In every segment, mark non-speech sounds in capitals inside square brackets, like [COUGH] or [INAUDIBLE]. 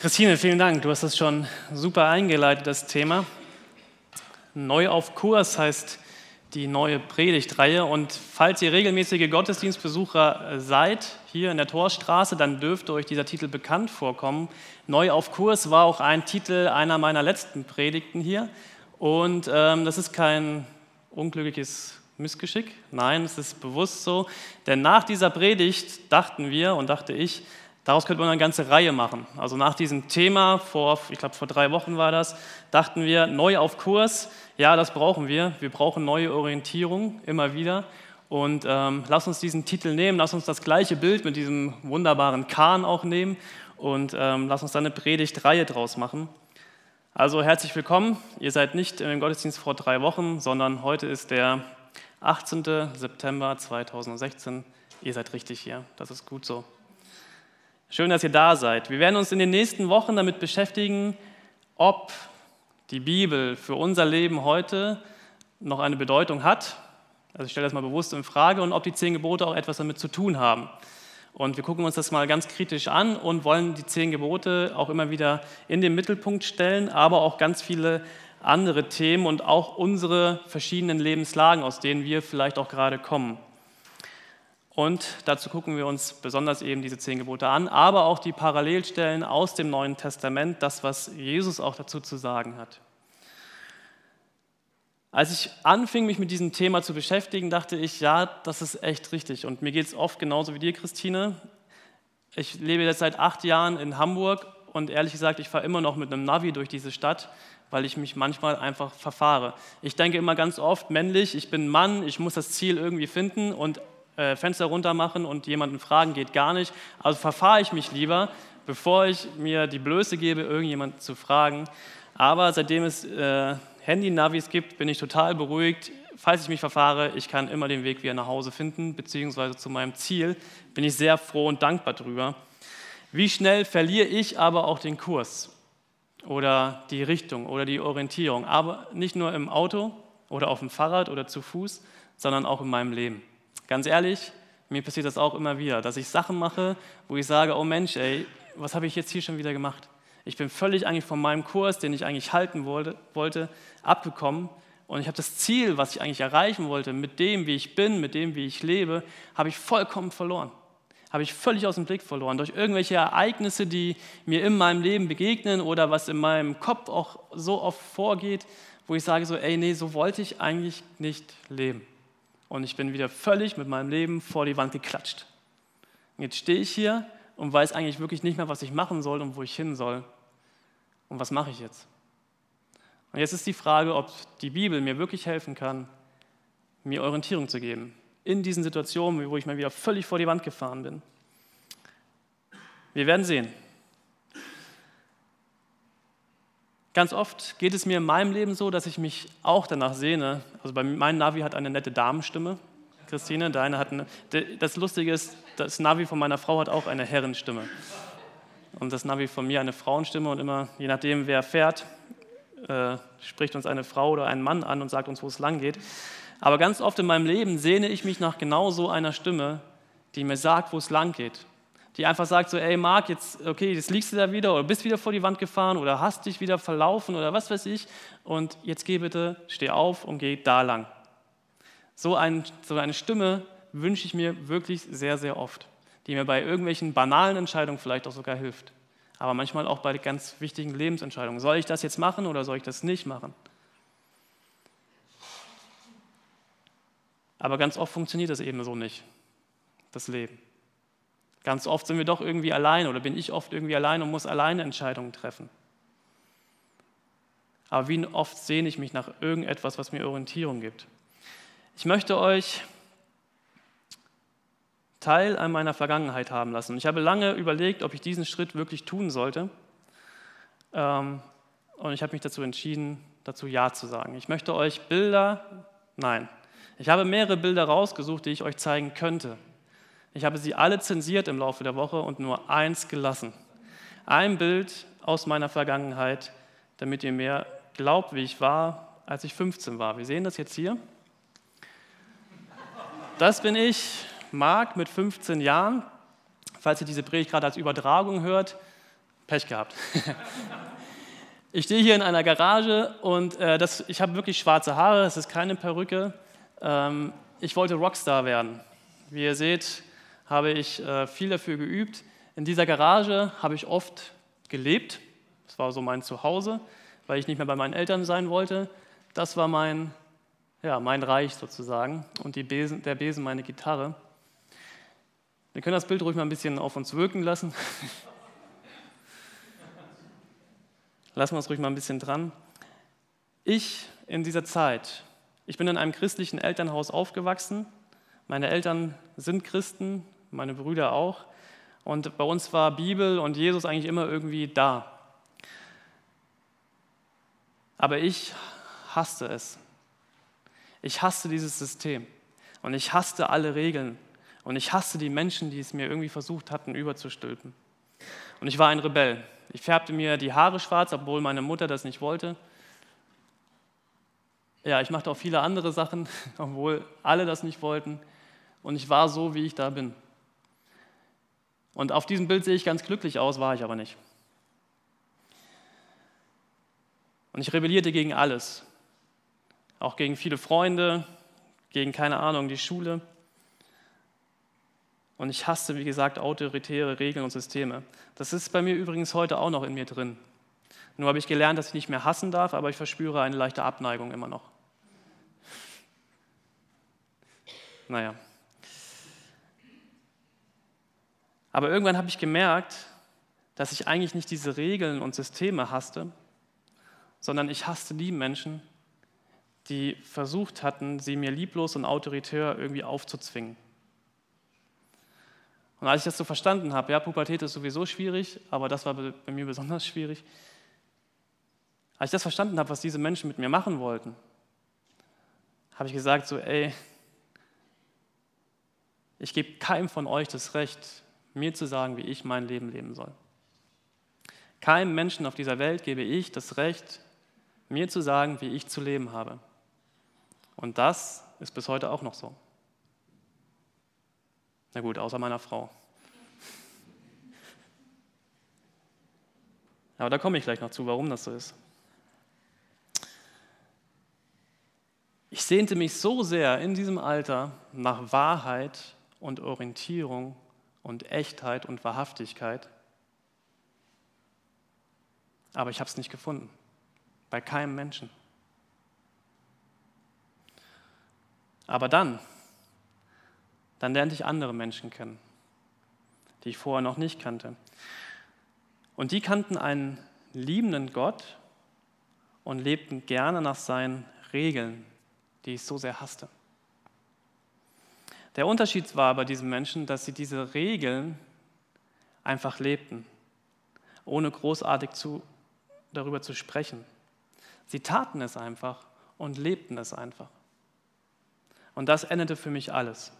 Christine, vielen Dank. Du hast das schon super eingeleitet, das Thema. Neu auf Kurs heißt die neue Predigtreihe. Und falls ihr regelmäßige Gottesdienstbesucher seid, hier in der Torstraße, dann dürfte euch dieser Titel bekannt vorkommen. Neu auf Kurs war auch ein Titel einer meiner letzten Predigten hier. Und ähm, das ist kein unglückliches Missgeschick. Nein, es ist bewusst so. Denn nach dieser Predigt dachten wir und dachte ich, Daraus könnte man eine ganze Reihe machen. Also nach diesem Thema, vor, ich glaube vor drei Wochen war das, dachten wir, neu auf Kurs, ja, das brauchen wir. Wir brauchen neue Orientierung immer wieder. Und ähm, lass uns diesen Titel nehmen, lass uns das gleiche Bild mit diesem wunderbaren Kahn auch nehmen und ähm, lass uns da eine Predigtreihe draus machen. Also herzlich willkommen. Ihr seid nicht im Gottesdienst vor drei Wochen, sondern heute ist der 18. September 2016. Ihr seid richtig hier. Das ist gut so. Schön, dass ihr da seid. Wir werden uns in den nächsten Wochen damit beschäftigen, ob die Bibel für unser Leben heute noch eine Bedeutung hat. Also ich stelle das mal bewusst in Frage und ob die zehn Gebote auch etwas damit zu tun haben. Und wir gucken uns das mal ganz kritisch an und wollen die zehn Gebote auch immer wieder in den Mittelpunkt stellen, aber auch ganz viele andere Themen und auch unsere verschiedenen Lebenslagen, aus denen wir vielleicht auch gerade kommen. Und dazu gucken wir uns besonders eben diese zehn Gebote an, aber auch die Parallelstellen aus dem Neuen Testament, das, was Jesus auch dazu zu sagen hat. Als ich anfing, mich mit diesem Thema zu beschäftigen, dachte ich, ja, das ist echt richtig. Und mir geht es oft genauso wie dir, Christine. Ich lebe jetzt seit acht Jahren in Hamburg und ehrlich gesagt, ich fahre immer noch mit einem Navi durch diese Stadt, weil ich mich manchmal einfach verfahre. Ich denke immer ganz oft männlich, ich bin Mann, ich muss das Ziel irgendwie finden und äh, Fenster runter machen und jemanden fragen geht gar nicht. Also verfahre ich mich lieber, bevor ich mir die Blöße gebe, irgendjemanden zu fragen. Aber seitdem es äh, Handy-Navis gibt, bin ich total beruhigt. Falls ich mich verfahre, ich kann immer den Weg wieder nach Hause finden, beziehungsweise zu meinem Ziel. Bin ich sehr froh und dankbar drüber. Wie schnell verliere ich aber auch den Kurs oder die Richtung oder die Orientierung? Aber nicht nur im Auto oder auf dem Fahrrad oder zu Fuß, sondern auch in meinem Leben. Ganz ehrlich, mir passiert das auch immer wieder, dass ich Sachen mache, wo ich sage, oh Mensch, ey, was habe ich jetzt hier schon wieder gemacht? Ich bin völlig eigentlich von meinem Kurs, den ich eigentlich halten wollte, wollte abgekommen. Und ich habe das Ziel, was ich eigentlich erreichen wollte, mit dem, wie ich bin, mit dem, wie ich lebe, habe ich vollkommen verloren. Habe ich völlig aus dem Blick verloren. Durch irgendwelche Ereignisse, die mir in meinem Leben begegnen oder was in meinem Kopf auch so oft vorgeht, wo ich sage so, ey, nee, so wollte ich eigentlich nicht leben und ich bin wieder völlig mit meinem Leben vor die Wand geklatscht. Und jetzt stehe ich hier und weiß eigentlich wirklich nicht mehr, was ich machen soll und wo ich hin soll. Und was mache ich jetzt? Und jetzt ist die Frage, ob die Bibel mir wirklich helfen kann, mir Orientierung zu geben. In diesen Situationen, wo ich mal wieder völlig vor die Wand gefahren bin. Wir werden sehen. Ganz oft geht es mir in meinem Leben so, dass ich mich auch danach sehne. Also bei mein Navi hat eine nette Damenstimme, Christine, deine hat eine. Das Lustige ist, das Navi von meiner Frau hat auch eine Herrenstimme. Und das Navi von mir eine Frauenstimme und immer, je nachdem wer fährt, äh, spricht uns eine Frau oder ein Mann an und sagt uns, wo es lang geht. Aber ganz oft in meinem Leben sehne ich mich nach genau so einer Stimme, die mir sagt, wo es lang geht die einfach sagt so, ey Marc, jetzt, okay, jetzt liegst du da wieder oder bist wieder vor die Wand gefahren oder hast dich wieder verlaufen oder was weiß ich und jetzt geh bitte, steh auf und geh da lang. So, ein, so eine Stimme wünsche ich mir wirklich sehr, sehr oft, die mir bei irgendwelchen banalen Entscheidungen vielleicht auch sogar hilft. Aber manchmal auch bei ganz wichtigen Lebensentscheidungen. Soll ich das jetzt machen oder soll ich das nicht machen? Aber ganz oft funktioniert das eben so nicht, das Leben. Ganz oft sind wir doch irgendwie allein oder bin ich oft irgendwie allein und muss alleine Entscheidungen treffen. Aber wie oft sehne ich mich nach irgendetwas, was mir Orientierung gibt. Ich möchte euch Teil an meiner Vergangenheit haben lassen. Ich habe lange überlegt, ob ich diesen Schritt wirklich tun sollte. Ähm, und ich habe mich dazu entschieden, dazu Ja zu sagen. Ich möchte euch Bilder, nein, ich habe mehrere Bilder rausgesucht, die ich euch zeigen könnte. Ich habe sie alle zensiert im Laufe der Woche und nur eins gelassen. Ein Bild aus meiner Vergangenheit, damit ihr mir glaubt, wie ich war, als ich 15 war. Wir sehen das jetzt hier. Das bin ich, Marc, mit 15 Jahren. Falls ihr diese Predigt gerade als Übertragung hört, Pech gehabt. [LAUGHS] ich stehe hier in einer Garage und äh, das, ich habe wirklich schwarze Haare, es ist keine Perücke. Ähm, ich wollte Rockstar werden. Wie ihr seht, habe ich äh, viel dafür geübt. In dieser Garage habe ich oft gelebt. Das war so mein Zuhause, weil ich nicht mehr bei meinen Eltern sein wollte. Das war mein, ja, mein Reich sozusagen und Besen, der Besen meine Gitarre. Wir können das Bild ruhig mal ein bisschen auf uns wirken lassen. [LAUGHS] Lassen wir es ruhig mal ein bisschen dran. Ich in dieser Zeit, ich bin in einem christlichen Elternhaus aufgewachsen. Meine Eltern sind Christen, meine Brüder auch. Und bei uns war Bibel und Jesus eigentlich immer irgendwie da. Aber ich hasste es. Ich hasste dieses System. Und ich hasste alle Regeln. Und ich hasste die Menschen, die es mir irgendwie versucht hatten, überzustülpen. Und ich war ein Rebell. Ich färbte mir die Haare schwarz, obwohl meine Mutter das nicht wollte. Ja, ich machte auch viele andere Sachen, [LAUGHS] obwohl alle das nicht wollten. Und ich war so, wie ich da bin. Und auf diesem Bild sehe ich ganz glücklich aus, war ich aber nicht. Und ich rebellierte gegen alles. Auch gegen viele Freunde, gegen keine Ahnung, die Schule. Und ich hasste, wie gesagt, autoritäre Regeln und Systeme. Das ist bei mir übrigens heute auch noch in mir drin. Nur habe ich gelernt, dass ich nicht mehr hassen darf, aber ich verspüre eine leichte Abneigung immer noch. Naja. Aber irgendwann habe ich gemerkt, dass ich eigentlich nicht diese Regeln und Systeme hasste, sondern ich hasste die Menschen, die versucht hatten, sie mir lieblos und autoritär irgendwie aufzuzwingen. Und als ich das so verstanden habe, ja, Pubertät ist sowieso schwierig, aber das war bei mir besonders schwierig. Als ich das verstanden habe, was diese Menschen mit mir machen wollten, habe ich gesagt so, ey, ich gebe keinem von euch das Recht, mir zu sagen, wie ich mein Leben leben soll. Keinem Menschen auf dieser Welt gebe ich das Recht, mir zu sagen, wie ich zu leben habe. Und das ist bis heute auch noch so. Na gut, außer meiner Frau. Aber da komme ich gleich noch zu, warum das so ist. Ich sehnte mich so sehr in diesem Alter nach Wahrheit und Orientierung und Echtheit und Wahrhaftigkeit, aber ich habe es nicht gefunden. Bei keinem Menschen. Aber dann, dann lernte ich andere Menschen kennen, die ich vorher noch nicht kannte. Und die kannten einen liebenden Gott und lebten gerne nach seinen Regeln, die ich so sehr hasste. Der Unterschied war bei diesen Menschen, dass sie diese Regeln einfach lebten, ohne großartig zu, darüber zu sprechen. Sie taten es einfach und lebten es einfach. Und das endete für mich alles.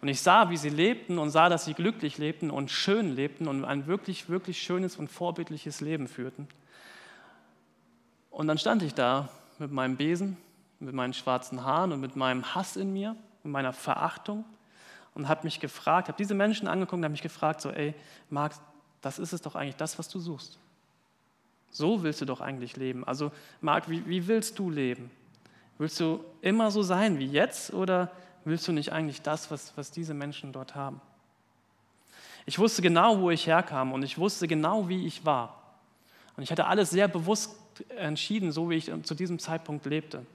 Und ich sah, wie sie lebten und sah, dass sie glücklich lebten und schön lebten und ein wirklich, wirklich schönes und vorbildliches Leben führten. Und dann stand ich da mit meinem Besen, mit meinen schwarzen Haaren und mit meinem Hass in mir und meiner Verachtung und habe mich gefragt, habe diese Menschen angeguckt und habe mich gefragt, so, ey, Marc, das ist es doch eigentlich das, was du suchst. So willst du doch eigentlich leben. Also, Marc, wie, wie willst du leben? Willst du immer so sein wie jetzt oder willst du nicht eigentlich das, was, was diese Menschen dort haben? Ich wusste genau, wo ich herkam und ich wusste genau, wie ich war. Und ich hatte alles sehr bewusst entschieden, so wie ich zu diesem Zeitpunkt lebte.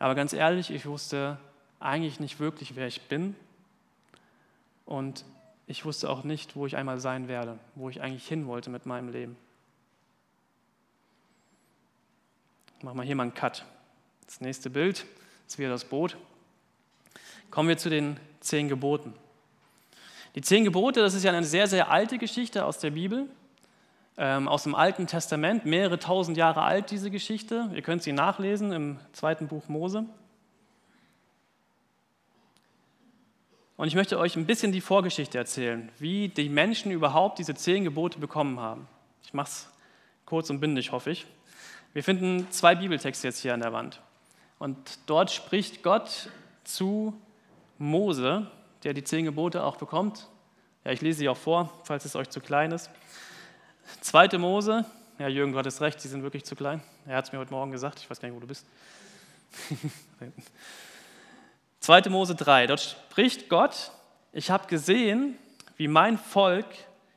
Aber ganz ehrlich, ich wusste eigentlich nicht wirklich, wer ich bin. Und ich wusste auch nicht, wo ich einmal sein werde, wo ich eigentlich hin wollte mit meinem Leben. Machen wir hier mal einen Cut. Das nächste Bild ist wieder das Boot. Kommen wir zu den zehn Geboten. Die zehn Gebote, das ist ja eine sehr, sehr alte Geschichte aus der Bibel aus dem Alten Testament, mehrere tausend Jahre alt, diese Geschichte. Ihr könnt sie nachlesen im zweiten Buch Mose. Und ich möchte euch ein bisschen die Vorgeschichte erzählen, wie die Menschen überhaupt diese zehn Gebote bekommen haben. Ich mache es kurz und bindig, hoffe ich. Wir finden zwei Bibeltexte jetzt hier an der Wand. Und dort spricht Gott zu Mose, der die zehn Gebote auch bekommt, Ja, ich lese sie auch vor, falls es euch zu klein ist. Zweite Mose, ja, Jürgen, du hattest recht, sie sind wirklich zu klein. Er hat es mir heute Morgen gesagt, ich weiß gar nicht, wo du bist. [LAUGHS] 2. Mose 3, dort spricht Gott, ich habe gesehen, wie mein Volk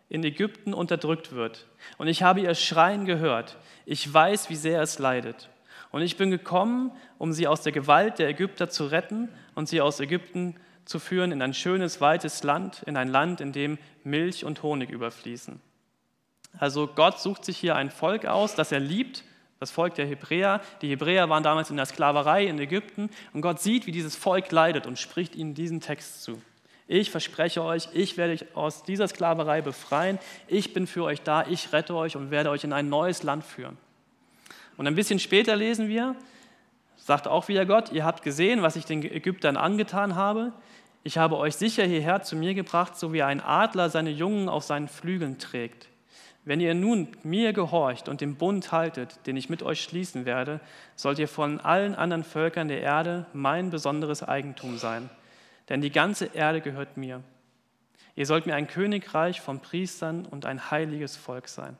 in Ägypten unterdrückt wird. Und ich habe ihr Schreien gehört. Ich weiß, wie sehr es leidet. Und ich bin gekommen, um sie aus der Gewalt der Ägypter zu retten und sie aus Ägypten zu führen in ein schönes, weites Land, in ein Land, in dem Milch und Honig überfließen. Also Gott sucht sich hier ein Volk aus, das er liebt, das Volk der Hebräer. Die Hebräer waren damals in der Sklaverei in Ägypten und Gott sieht, wie dieses Volk leidet und spricht ihnen diesen Text zu. Ich verspreche euch, ich werde euch aus dieser Sklaverei befreien. Ich bin für euch da, ich rette euch und werde euch in ein neues Land führen. Und ein bisschen später lesen wir, sagt auch wieder Gott, ihr habt gesehen, was ich den Ägyptern angetan habe. Ich habe euch sicher hierher zu mir gebracht, so wie ein Adler seine Jungen auf seinen Flügeln trägt. Wenn ihr nun mir gehorcht und den Bund haltet, den ich mit euch schließen werde, sollt ihr von allen anderen Völkern der Erde mein besonderes Eigentum sein. Denn die ganze Erde gehört mir. Ihr sollt mir ein Königreich von Priestern und ein heiliges Volk sein.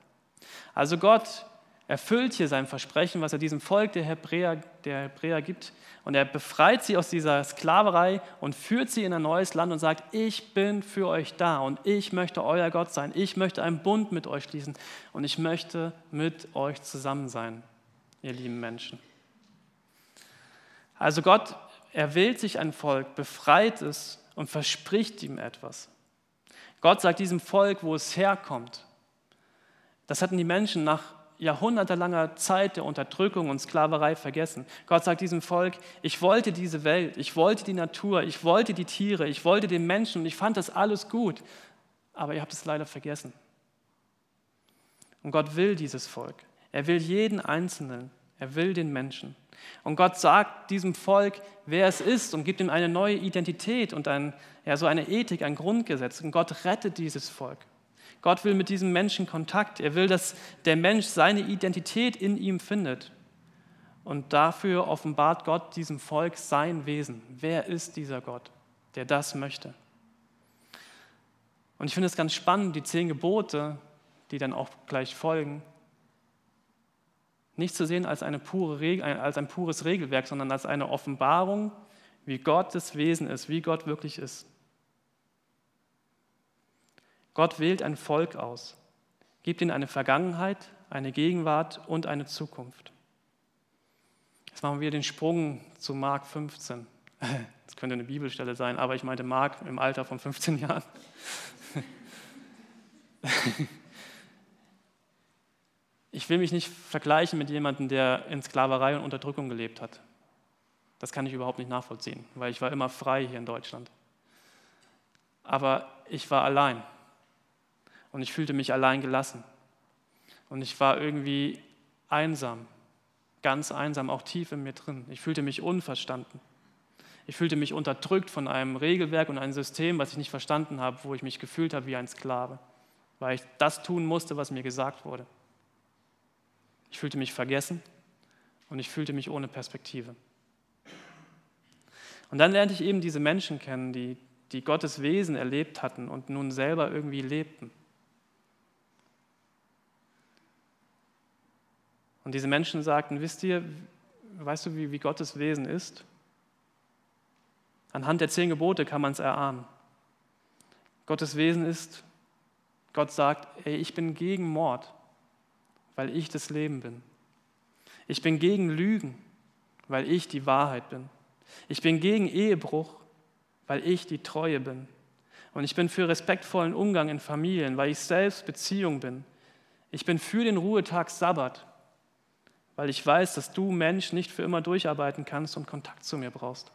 Also Gott erfüllt hier sein Versprechen, was er diesem Volk der Hebräer, der Hebräer gibt. Und er befreit sie aus dieser Sklaverei und führt sie in ein neues Land und sagt, ich bin für euch da und ich möchte euer Gott sein. Ich möchte einen Bund mit euch schließen und ich möchte mit euch zusammen sein, ihr lieben Menschen. Also Gott erwählt sich ein Volk, befreit es und verspricht ihm etwas. Gott sagt diesem Volk, wo es herkommt. Das hatten die Menschen nach jahrhundertelanger Zeit der Unterdrückung und Sklaverei vergessen. Gott sagt diesem Volk, ich wollte diese Welt, ich wollte die Natur, ich wollte die Tiere, ich wollte den Menschen und ich fand das alles gut, aber ihr habt es leider vergessen. Und Gott will dieses Volk. Er will jeden Einzelnen. Er will den Menschen. Und Gott sagt diesem Volk, wer es ist und gibt ihm eine neue Identität und ein, ja, so eine Ethik, ein Grundgesetz. Und Gott rettet dieses Volk. Gott will mit diesem Menschen Kontakt. Er will, dass der Mensch seine Identität in ihm findet. Und dafür offenbart Gott diesem Volk sein Wesen. Wer ist dieser Gott, der das möchte? Und ich finde es ganz spannend, die zehn Gebote, die dann auch gleich folgen, nicht zu sehen als, eine pure als ein pures Regelwerk, sondern als eine Offenbarung, wie Gottes Wesen ist, wie Gott wirklich ist. Gott wählt ein Volk aus, gibt ihnen eine Vergangenheit, eine Gegenwart und eine Zukunft. Jetzt machen wir den Sprung zu Mark 15. [LAUGHS] Das könnte eine Bibelstelle sein, aber ich meinte Mark im Alter von 15 Jahren. [LAUGHS] Ich will mich nicht vergleichen mit jemandem, der in Sklaverei und Unterdrückung gelebt hat. Das kann ich überhaupt nicht nachvollziehen, weil ich war immer frei hier in Deutschland. Aber ich war allein und ich fühlte mich allein gelassen. Und ich war irgendwie einsam, ganz einsam, auch tief in mir drin. Ich fühlte mich unverstanden. Ich fühlte mich unterdrückt von einem Regelwerk und einem System, was ich nicht verstanden habe, wo ich mich gefühlt habe wie ein Sklave, weil ich das tun musste, was mir gesagt wurde. Ich fühlte mich vergessen und ich fühlte mich ohne Perspektive. Und dann lernte ich eben diese Menschen kennen, die, die Gottes Wesen erlebt hatten und nun selber irgendwie lebten. Und diese Menschen sagten, wisst ihr, weißt du, wie, wie Gottes Wesen ist? Anhand der zehn Gebote kann man es erahnen. Gottes Wesen ist, Gott sagt, ey, ich bin gegen Mord, weil ich das Leben bin. Ich bin gegen Lügen, weil ich die Wahrheit bin. Ich bin gegen Ehebruch, weil ich die Treue bin. Und ich bin für respektvollen Umgang in Familien, weil ich selbst Beziehung bin. Ich bin für den Ruhetag Sabbat, weil ich weiß, dass du Mensch nicht für immer durcharbeiten kannst und Kontakt zu mir brauchst.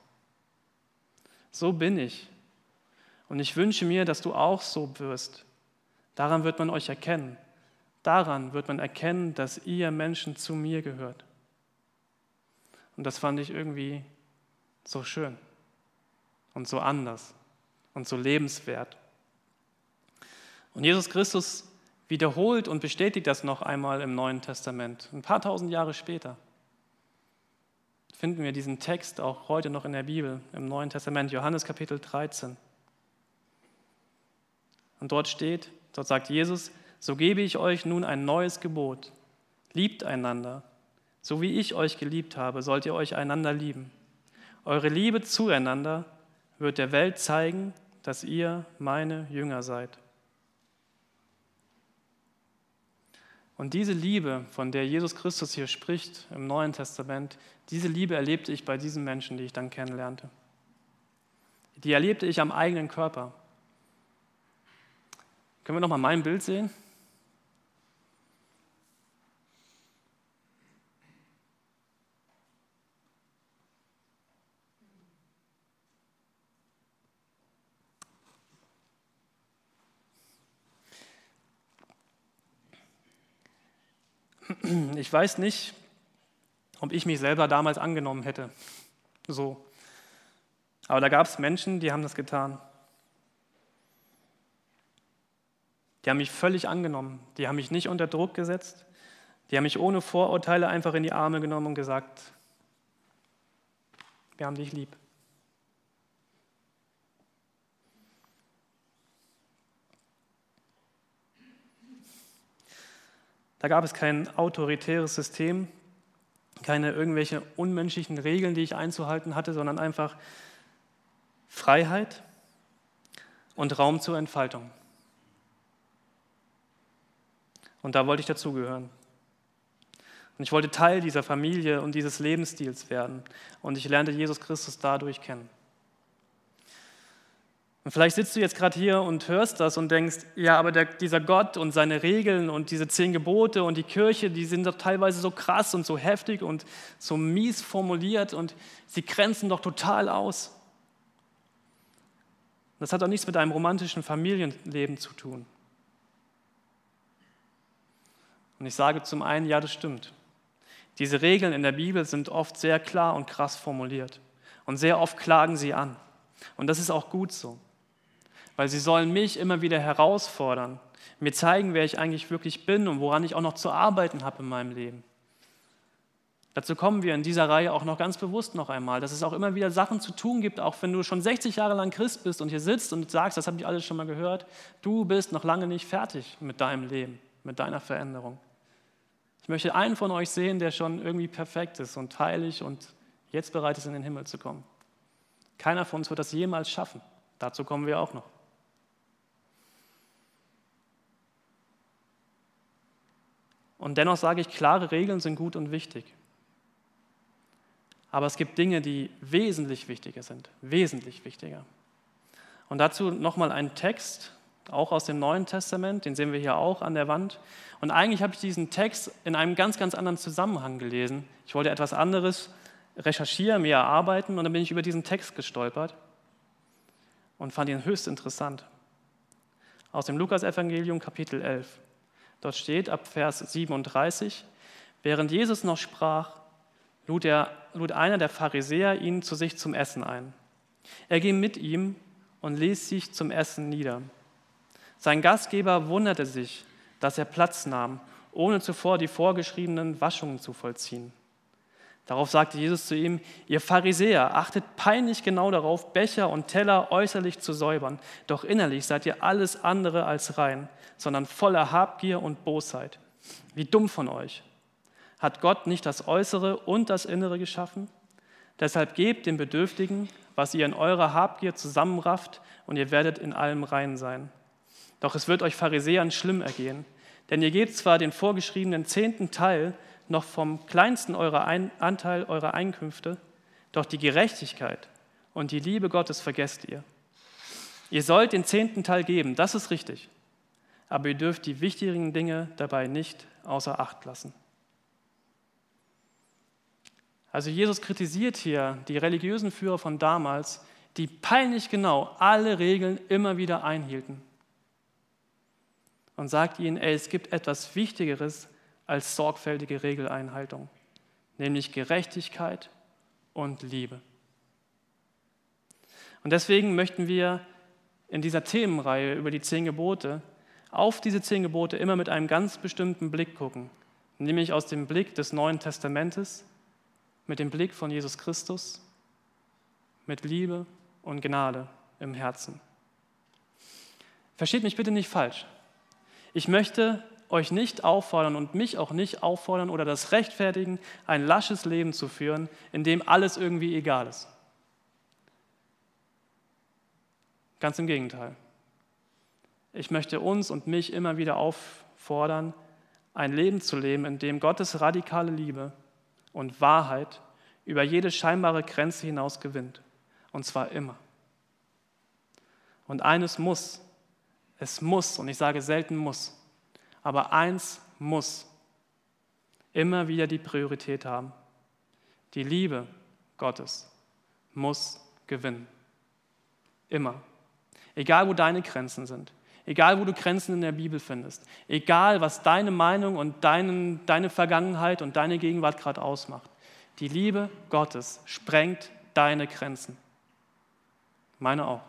So bin ich. Und ich wünsche mir, dass du auch so wirst. Daran wird man euch erkennen. Daran wird man erkennen, dass ihr Menschen zu mir gehört. Und das fand ich irgendwie so schön und so anders und so lebenswert. Und Jesus Christus wiederholt und bestätigt das noch einmal im Neuen Testament. Ein paar tausend Jahre später finden wir diesen Text auch heute noch in der Bibel, im Neuen Testament, Johannes Kapitel 13. Und dort steht, dort sagt Jesus, so gebe ich euch nun ein neues Gebot. Liebt einander. So wie ich euch geliebt habe, sollt ihr euch einander lieben. Eure Liebe zueinander wird der Welt zeigen, dass ihr meine Jünger seid. Und diese Liebe, von der Jesus Christus hier spricht im Neuen Testament, diese Liebe erlebte ich bei diesen Menschen, die ich dann kennenlernte. Die erlebte ich am eigenen Körper. Können wir noch mal mein Bild sehen? Ich weiß nicht, ob ich mich selber damals angenommen hätte. So. Aber da gab es Menschen, die haben das getan. Die haben mich völlig angenommen. Die haben mich nicht unter Druck gesetzt. Die haben mich ohne Vorurteile einfach in die Arme genommen und gesagt, wir haben dich lieb. Da gab es kein autoritäres System, keine irgendwelche unmenschlichen Regeln, die ich einzuhalten hatte, sondern einfach Freiheit und Raum zur Entfaltung. Und da wollte ich dazugehören. Und ich wollte Teil dieser Familie und dieses Lebensstils werden. Und ich lernte Jesus Christus dadurch kennen. Und vielleicht sitzt du jetzt gerade hier und hörst das und denkst, ja, aber der, dieser Gott und seine Regeln und diese zehn Gebote und die Kirche, die sind doch teilweise so krass und so heftig und so mies formuliert und sie grenzen doch total aus. Das hat doch nichts mit einem romantischen Familienleben zu tun. Und ich sage zum einen, ja, das stimmt. Diese Regeln in der Bibel sind oft sehr klar und krass formuliert. Und sehr oft klagen sie an. Und das ist auch gut so weil sie sollen mich immer wieder herausfordern, mir zeigen, wer ich eigentlich wirklich bin und woran ich auch noch zu arbeiten habe in meinem Leben. Dazu kommen wir in dieser Reihe auch noch ganz bewusst noch einmal, dass es auch immer wieder Sachen zu tun gibt, auch wenn du schon 60 Jahre lang Christ bist und hier sitzt und sagst, das habe ich alles schon mal gehört, du bist noch lange nicht fertig mit deinem Leben, mit deiner Veränderung. Ich möchte einen von euch sehen, der schon irgendwie perfekt ist und heilig und jetzt bereit ist, in den Himmel zu kommen. Keiner von uns wird das jemals schaffen. Dazu kommen wir auch noch. Und dennoch sage ich, klare Regeln sind gut und wichtig. Aber es gibt Dinge, die wesentlich wichtiger sind, wesentlich wichtiger. Und dazu nochmal ein Text, auch aus dem Neuen Testament, den sehen wir hier auch an der Wand. Und eigentlich habe ich diesen Text in einem ganz, ganz anderen Zusammenhang gelesen. Ich wollte etwas anderes recherchieren, mir erarbeiten und dann bin ich über diesen Text gestolpert und fand ihn höchst interessant. Aus dem Lukasevangelium Kapitel 11. Dort steht ab Vers 37, während Jesus noch sprach, lud, er, lud einer der Pharisäer ihn zu sich zum Essen ein. Er ging mit ihm und ließ sich zum Essen nieder. Sein Gastgeber wunderte sich, dass er Platz nahm, ohne zuvor die vorgeschriebenen Waschungen zu vollziehen. Darauf sagte Jesus zu ihm, ihr Pharisäer, achtet peinlich genau darauf, Becher und Teller äußerlich zu säubern, doch innerlich seid ihr alles andere als rein, sondern voller Habgier und Bosheit. Wie dumm von euch. Hat Gott nicht das Äußere und das Innere geschaffen? Deshalb gebt den Bedürftigen, was ihr in eurer Habgier zusammenrafft, und ihr werdet in allem rein sein. Doch es wird euch Pharisäern schlimm ergehen, denn ihr gebt zwar den vorgeschriebenen zehnten Teil noch vom kleinsten eurer Ein Anteil eurer Einkünfte, doch die Gerechtigkeit und die Liebe Gottes vergesst ihr. Ihr sollt den zehnten Teil geben, das ist richtig, aber ihr dürft die wichtigen Dinge dabei nicht außer Acht lassen. Also Jesus kritisiert hier die religiösen Führer von damals, die peinlich genau alle Regeln immer wieder einhielten. Und sagt ihnen, ey, es gibt etwas Wichtigeres als sorgfältige Regeleinhaltung, nämlich Gerechtigkeit und Liebe. Und deswegen möchten wir in dieser Themenreihe über die zehn Gebote auf diese zehn Gebote immer mit einem ganz bestimmten Blick gucken, nämlich aus dem Blick des Neuen Testamentes, mit dem Blick von Jesus Christus, mit Liebe und Gnade im Herzen. Versteht mich bitte nicht falsch. Ich möchte euch nicht auffordern und mich auch nicht auffordern oder das rechtfertigen, ein lasches Leben zu führen, in dem alles irgendwie egal ist. Ganz im Gegenteil. Ich möchte uns und mich immer wieder auffordern, ein Leben zu leben, in dem Gottes radikale Liebe und Wahrheit über jede scheinbare Grenze hinaus gewinnt. Und zwar immer. Und eines muss, es muss, und ich sage selten muss, aber eins muss immer wieder die Priorität haben. Die Liebe Gottes muss gewinnen. Immer. Egal wo deine Grenzen sind. Egal wo du Grenzen in der Bibel findest. Egal was deine Meinung und deinen, deine Vergangenheit und deine Gegenwart gerade ausmacht. Die Liebe Gottes sprengt deine Grenzen. Meine auch.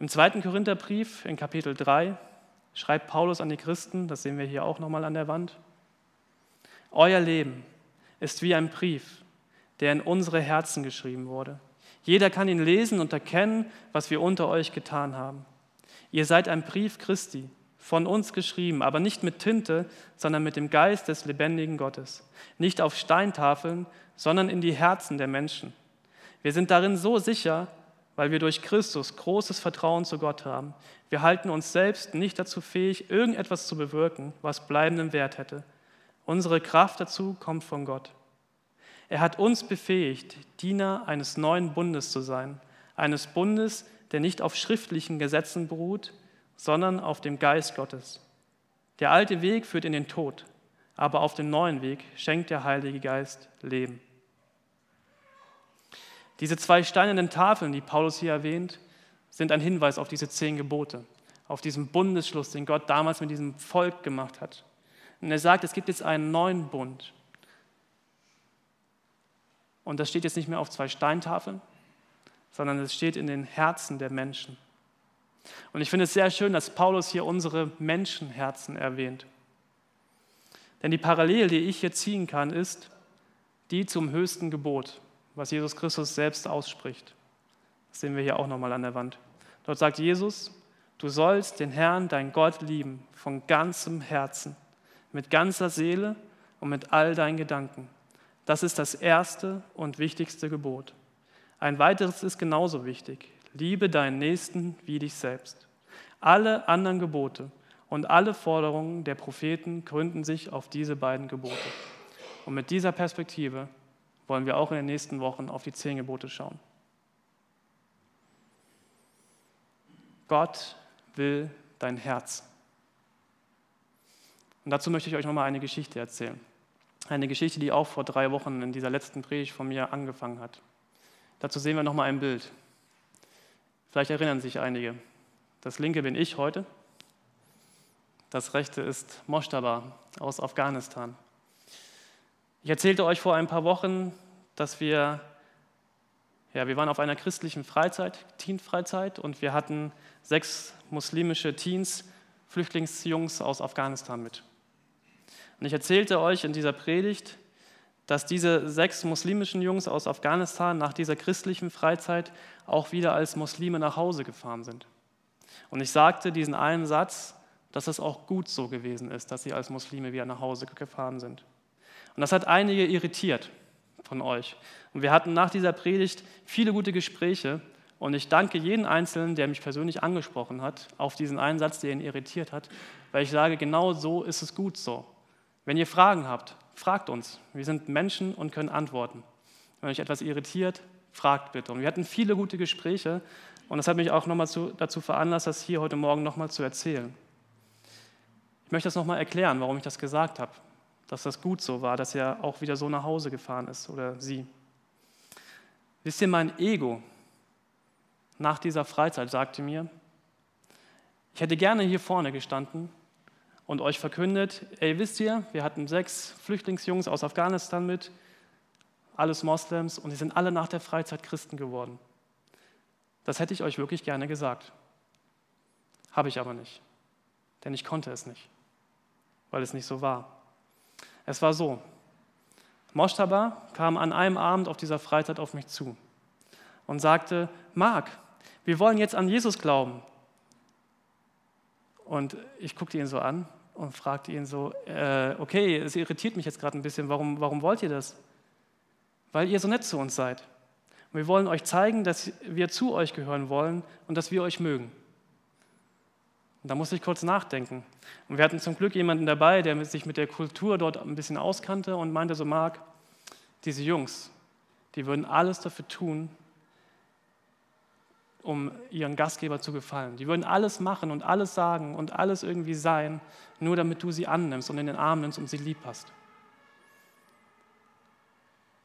Im zweiten Korintherbrief in Kapitel 3 schreibt Paulus an die Christen, das sehen wir hier auch nochmal an der Wand, Euer Leben ist wie ein Brief, der in unsere Herzen geschrieben wurde. Jeder kann ihn lesen und erkennen, was wir unter euch getan haben. Ihr seid ein Brief Christi, von uns geschrieben, aber nicht mit Tinte, sondern mit dem Geist des lebendigen Gottes. Nicht auf Steintafeln, sondern in die Herzen der Menschen. Wir sind darin so sicher, weil wir durch Christus großes Vertrauen zu Gott haben. Wir halten uns selbst nicht dazu fähig, irgendetwas zu bewirken, was bleibenden Wert hätte. Unsere Kraft dazu kommt von Gott. Er hat uns befähigt, Diener eines neuen Bundes zu sein, eines Bundes, der nicht auf schriftlichen Gesetzen beruht, sondern auf dem Geist Gottes. Der alte Weg führt in den Tod, aber auf dem neuen Weg schenkt der Heilige Geist Leben. Diese zwei steinernen Tafeln, die Paulus hier erwähnt, sind ein Hinweis auf diese zehn Gebote, auf diesen Bundesschluss, den Gott damals mit diesem Volk gemacht hat. Und er sagt, es gibt jetzt einen neuen Bund. Und das steht jetzt nicht mehr auf zwei Steintafeln, sondern es steht in den Herzen der Menschen. Und ich finde es sehr schön, dass Paulus hier unsere Menschenherzen erwähnt. Denn die Parallele, die ich hier ziehen kann, ist die zum höchsten Gebot was Jesus Christus selbst ausspricht. Das sehen wir hier auch nochmal an der Wand. Dort sagt Jesus, du sollst den Herrn, dein Gott, lieben von ganzem Herzen, mit ganzer Seele und mit all deinen Gedanken. Das ist das erste und wichtigste Gebot. Ein weiteres ist genauso wichtig. Liebe deinen Nächsten wie dich selbst. Alle anderen Gebote und alle Forderungen der Propheten gründen sich auf diese beiden Gebote. Und mit dieser Perspektive wollen wir auch in den nächsten Wochen auf die zehn Gebote schauen. Gott will dein Herz. Und dazu möchte ich euch nochmal eine Geschichte erzählen. Eine Geschichte, die auch vor drei Wochen in dieser letzten Predigt von mir angefangen hat. Dazu sehen wir nochmal ein Bild. Vielleicht erinnern sich einige. Das linke bin ich heute. Das rechte ist Moshtaba aus Afghanistan. Ich erzählte euch vor ein paar Wochen, dass wir, ja, wir waren auf einer christlichen Freizeit, Teenfreizeit, und wir hatten sechs muslimische Teens, Flüchtlingsjungs aus Afghanistan mit. Und ich erzählte euch in dieser Predigt, dass diese sechs muslimischen Jungs aus Afghanistan nach dieser christlichen Freizeit auch wieder als Muslime nach Hause gefahren sind. Und ich sagte diesen einen Satz, dass es auch gut so gewesen ist, dass sie als Muslime wieder nach Hause gefahren sind. Und das hat einige irritiert von euch. Und wir hatten nach dieser Predigt viele gute Gespräche. Und ich danke jeden Einzelnen, der mich persönlich angesprochen hat, auf diesen Einsatz, der ihn irritiert hat, weil ich sage, genau so ist es gut so. Wenn ihr Fragen habt, fragt uns. Wir sind Menschen und können antworten. Wenn euch etwas irritiert, fragt bitte. Und wir hatten viele gute Gespräche und das hat mich auch nochmal dazu veranlasst, das hier heute Morgen nochmal zu erzählen. Ich möchte das nochmal erklären, warum ich das gesagt habe dass das gut so war, dass er auch wieder so nach Hause gefahren ist oder sie. Wisst ihr, mein Ego nach dieser Freizeit sagte mir, ich hätte gerne hier vorne gestanden und euch verkündet, ey, wisst ihr, wir hatten sechs Flüchtlingsjungs aus Afghanistan mit, alles Moslems und sie sind alle nach der Freizeit Christen geworden. Das hätte ich euch wirklich gerne gesagt. Habe ich aber nicht, denn ich konnte es nicht, weil es nicht so war. Es war so. Moshtaba kam an einem Abend auf dieser Freizeit auf mich zu und sagte, Marc, wir wollen jetzt an Jesus glauben. Und ich guckte ihn so an und fragte ihn so, äh, okay, es irritiert mich jetzt gerade ein bisschen, warum, warum wollt ihr das? Weil ihr so nett zu uns seid. Wir wollen euch zeigen, dass wir zu euch gehören wollen und dass wir euch mögen. Und da musste ich kurz nachdenken. Und wir hatten zum Glück jemanden dabei, der sich mit der Kultur dort ein bisschen auskannte und meinte so, Marc, diese Jungs, die würden alles dafür tun, um ihren Gastgeber zu gefallen. Die würden alles machen und alles sagen und alles irgendwie sein, nur damit du sie annimmst und in den Arm nimmst und sie lieb hast.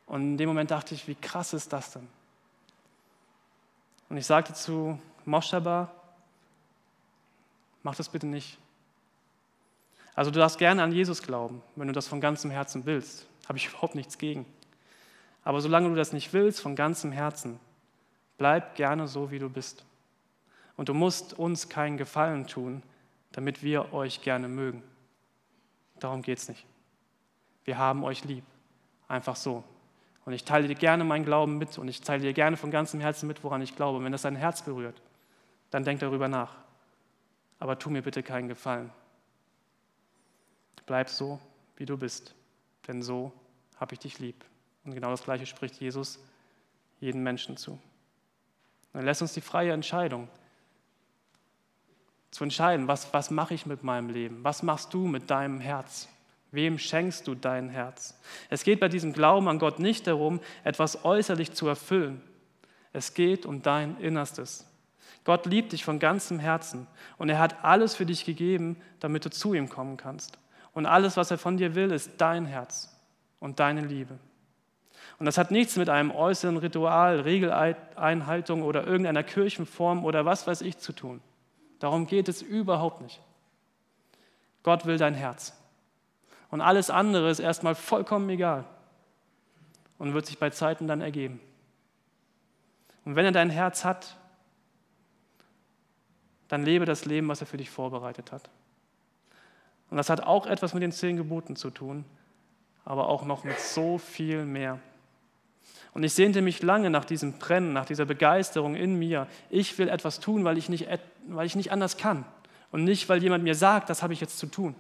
Und in dem Moment dachte ich, wie krass ist das denn? Und ich sagte zu Moschaba, mach das bitte nicht. Also du darfst gerne an Jesus glauben, wenn du das von ganzem Herzen willst. Habe ich überhaupt nichts gegen. Aber solange du das nicht willst, von ganzem Herzen, bleib gerne so, wie du bist. Und du musst uns keinen Gefallen tun, damit wir euch gerne mögen. Darum geht es nicht. Wir haben euch lieb. Einfach so. Und ich teile dir gerne meinen Glauben mit und ich teile dir gerne von ganzem Herzen mit, woran ich glaube. Und wenn das dein Herz berührt, dann denk darüber nach. Aber tu mir bitte keinen Gefallen. Bleib so, wie du bist, denn so habe ich dich lieb. Und genau das Gleiche spricht Jesus jeden Menschen zu. Er lässt uns die freie Entscheidung zu entscheiden, was, was mache ich mit meinem Leben? Was machst du mit deinem Herz? Wem schenkst du dein Herz? Es geht bei diesem Glauben an Gott nicht darum, etwas äußerlich zu erfüllen. Es geht um dein Innerstes. Gott liebt dich von ganzem Herzen und er hat alles für dich gegeben, damit du zu ihm kommen kannst. Und alles, was er von dir will, ist dein Herz und deine Liebe. Und das hat nichts mit einem äußeren Ritual, Regeleinhaltung oder irgendeiner Kirchenform oder was weiß ich zu tun. Darum geht es überhaupt nicht. Gott will dein Herz. Und alles andere ist erstmal vollkommen egal und wird sich bei Zeiten dann ergeben. Und wenn er dein Herz hat, dann lebe das Leben, was er für dich vorbereitet hat. Und das hat auch etwas mit den zehn Geboten zu tun, aber auch noch mit so viel mehr. Und ich sehnte mich lange nach diesem Brennen, nach dieser Begeisterung in mir. Ich will etwas tun, weil ich nicht, weil ich nicht anders kann. Und nicht, weil jemand mir sagt, das habe ich jetzt zu tun.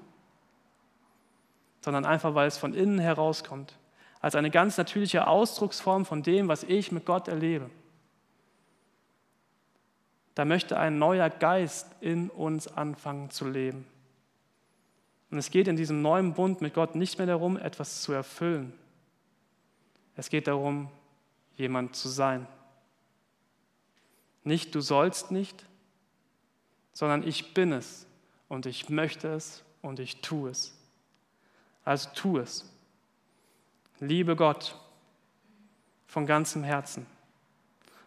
Sondern einfach, weil es von innen herauskommt. Als eine ganz natürliche Ausdrucksform von dem, was ich mit Gott erlebe. Da möchte ein neuer Geist in uns anfangen zu leben. Und es geht in diesem neuen Bund mit Gott nicht mehr darum, etwas zu erfüllen. Es geht darum, jemand zu sein. Nicht du sollst nicht, sondern ich bin es und ich möchte es und ich tue es. Also tu es. Liebe Gott von ganzem Herzen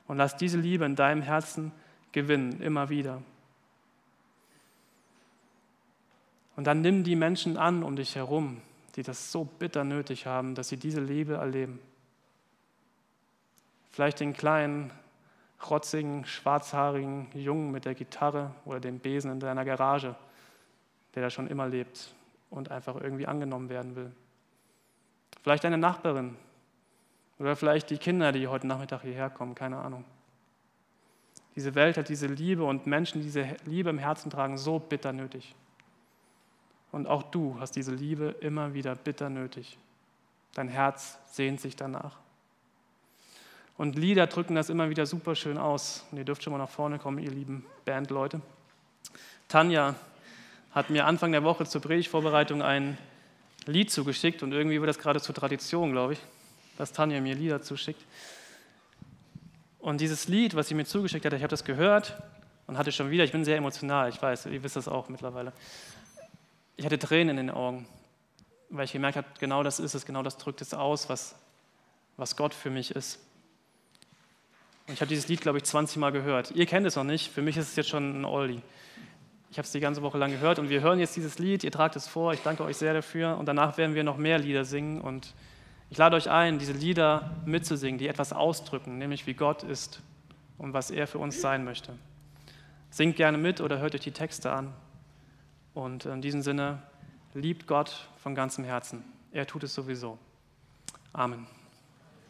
und lass diese Liebe in deinem Herzen gewinnen, immer wieder. Und dann nimm die Menschen an um dich herum, die das so bitter nötig haben, dass sie diese Liebe erleben. Vielleicht den kleinen, rotzigen, schwarzhaarigen Jungen mit der Gitarre oder dem Besen in deiner Garage, der da schon immer lebt und einfach irgendwie angenommen werden will. Vielleicht deine Nachbarin oder vielleicht die Kinder, die heute Nachmittag hierher kommen, keine Ahnung. Diese Welt hat diese Liebe und Menschen, die diese Liebe im Herzen tragen, so bitter nötig. Und auch du hast diese Liebe immer wieder bitter nötig. Dein Herz sehnt sich danach. Und Lieder drücken das immer wieder super schön aus. Und ihr dürft schon mal nach vorne kommen, ihr lieben Bandleute. Tanja hat mir Anfang der Woche zur Predigtvorbereitung ein Lied zugeschickt und irgendwie wird das gerade zur Tradition, glaube ich, dass Tanja mir Lieder zuschickt. Und dieses Lied, was sie mir zugeschickt hat, ich habe das gehört und hatte schon wieder, ich bin sehr emotional, ich weiß, ihr wisst das auch mittlerweile. Ich hatte Tränen in den Augen, weil ich gemerkt habe, genau das ist es, genau das drückt es aus, was, was Gott für mich ist. Und ich habe dieses Lied, glaube ich, 20 Mal gehört. Ihr kennt es noch nicht, für mich ist es jetzt schon ein Oldie. Ich habe es die ganze Woche lang gehört und wir hören jetzt dieses Lied, ihr tragt es vor, ich danke euch sehr dafür und danach werden wir noch mehr Lieder singen und ich lade euch ein, diese Lieder mitzusingen, die etwas ausdrücken, nämlich wie Gott ist und was er für uns sein möchte. Singt gerne mit oder hört euch die Texte an und in diesem Sinne liebt Gott von ganzem Herzen. Er tut es sowieso. Amen.